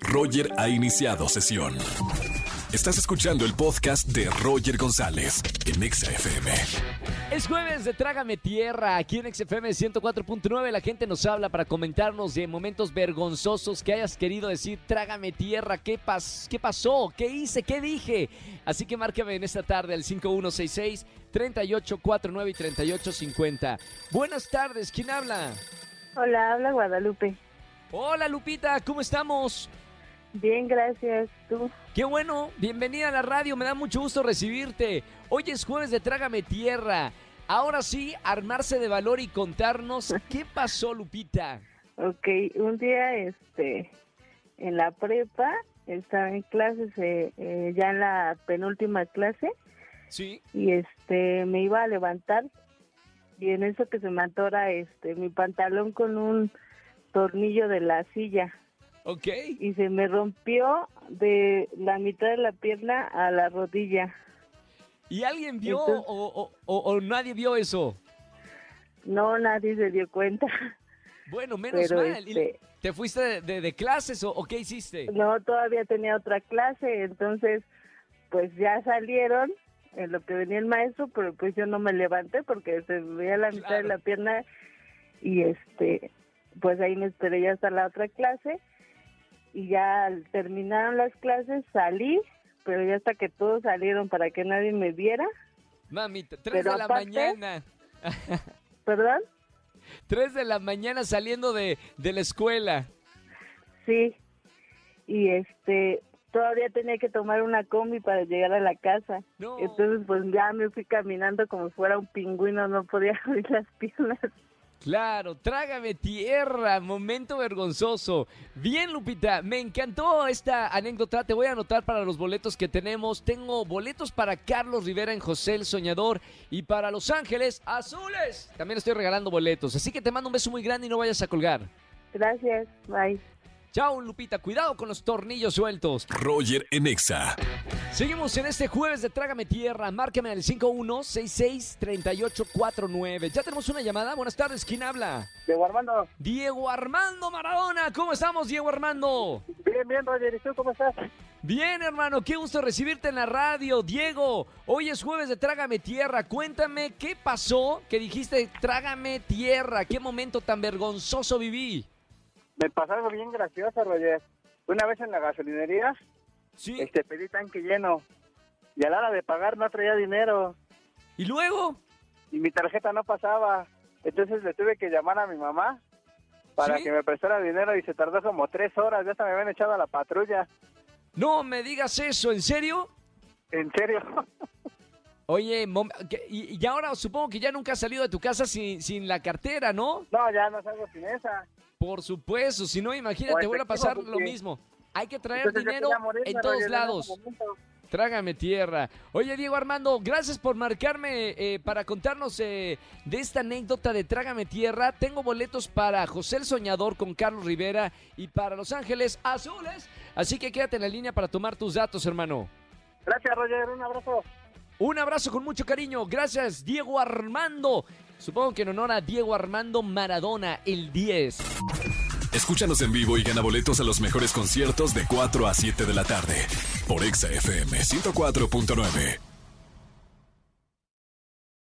Roger ha iniciado sesión. Estás escuchando el podcast de Roger González en Exa FM. Es jueves de Trágame Tierra. Aquí en XFM 104.9 la gente nos habla para comentarnos de momentos vergonzosos que hayas querido decir Trágame Tierra. ¿Qué, pas ¿Qué pasó? ¿Qué hice? ¿Qué dije? Así que márcame en esta tarde al 5166 3849 y 3850. Buenas tardes, ¿quién habla? Hola, habla Guadalupe. Hola Lupita, ¿cómo estamos? Bien, gracias. ¿Tú? Qué bueno, bienvenida a la radio, me da mucho gusto recibirte. Hoy es jueves de Trágame Tierra. Ahora sí, armarse de valor y contarnos qué pasó, Lupita. Ok, un día este, en la prepa, estaba en clases, eh, eh, ya en la penúltima clase, Sí. y este, me iba a levantar, y en eso que se me atora este, mi pantalón con un tornillo de la silla, Ok. y se me rompió de la mitad de la pierna a la rodilla. ¿Y alguien vio Entonces- o, o- o- o nadie vio eso? No, nadie se dio cuenta. Bueno, menos Pero, mal. ¿Y este- ¿Te fuiste de, de- de clases o, qué hiciste? No, todavía tenía otra clase, entonces pues ya salieron en lo que venía el maestro, pero pues yo no me levanté porque se me veía la mitad de la pierna y este pues ahí me esperé ya hasta la otra clase y ya terminaron las clases salí, pero ya hasta que todos salieron para que nadie me viera, Mamita, tres Pero de la aparte- mañana. ¿perdón? Tres de la mañana saliendo de, de la escuela. Sí. Y este todavía tenía que tomar una combi para llegar a la casa. No. Entonces, pues ya me fui caminando como si fuera un pingüino, no podía abrir las piernas. Claro, trágame tierra, momento vergonzoso. Bien, Lupita, me encantó esta anécdota. Te voy a anotar para los boletos que tenemos. Tengo boletos para Carlos Rivera en José el Soñador y para Los Ángeles Azules. También estoy regalando boletos, así que te mando un beso muy grande y no vayas a colgar. Gracias, bye. Chao, Lupita, cuidado con los tornillos sueltos. Roger en Exa. Seguimos en este jueves de Trágame Tierra. Márcame al 51663849. Ya tenemos una llamada. Buenas tardes, ¿quién habla? Diego Armando, Diego Armando Maradona. ¿Cómo estamos, Diego Armando? bien, bien, Roger, ¿y tú cómo estás? Bien, hermano, qué gusto recibirte en la radio. Diego, hoy es jueves de Trágame Tierra. Cuéntame qué pasó que dijiste Trágame Tierra. ¿Qué momento tan vergonzoso viví? Me pasó algo bien gracioso, Roger. Una vez en la gasolinería, Sí. este, pedí tanque lleno y a la hora de pagar no traía dinero ¿Y luego? y mi tarjeta no pasaba. Entonces le tuve que llamar a mi mamá para ¿Sí? que me prestara dinero y se tardó como tres horas. Ya hasta me habían echado a la patrulla. No me digas eso, ¿en serio? En serio. Oye, mom- y, y ahora supongo que ya nunca has salido de tu casa sin, sin la cartera, ¿no? no, ya no salgo sin esa. Por supuesto, si no, imagínate, vuelve a pasar lo mismo. Hay que traer dinero en todos Roger, lados. Trágame tierra. Oye, Diego Armando, gracias por marcarme eh, para contarnos eh, de esta anécdota de Trágame tierra. Tengo boletos para José el Soñador con Carlos Rivera y para Los Ángeles Azules. Así que quédate en la línea para tomar tus datos, hermano. Gracias, Roger. Un abrazo. Un abrazo con mucho cariño. Gracias, Diego Armando. Supongo que en honor a Diego Armando Maradona, el 10. Escúchanos en vivo y gana boletos a los mejores conciertos de 4 a 7 de la tarde por Exa FM 104.9.